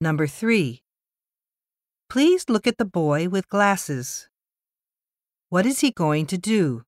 Number 3. Please look at the boy with glasses. What is he going to do?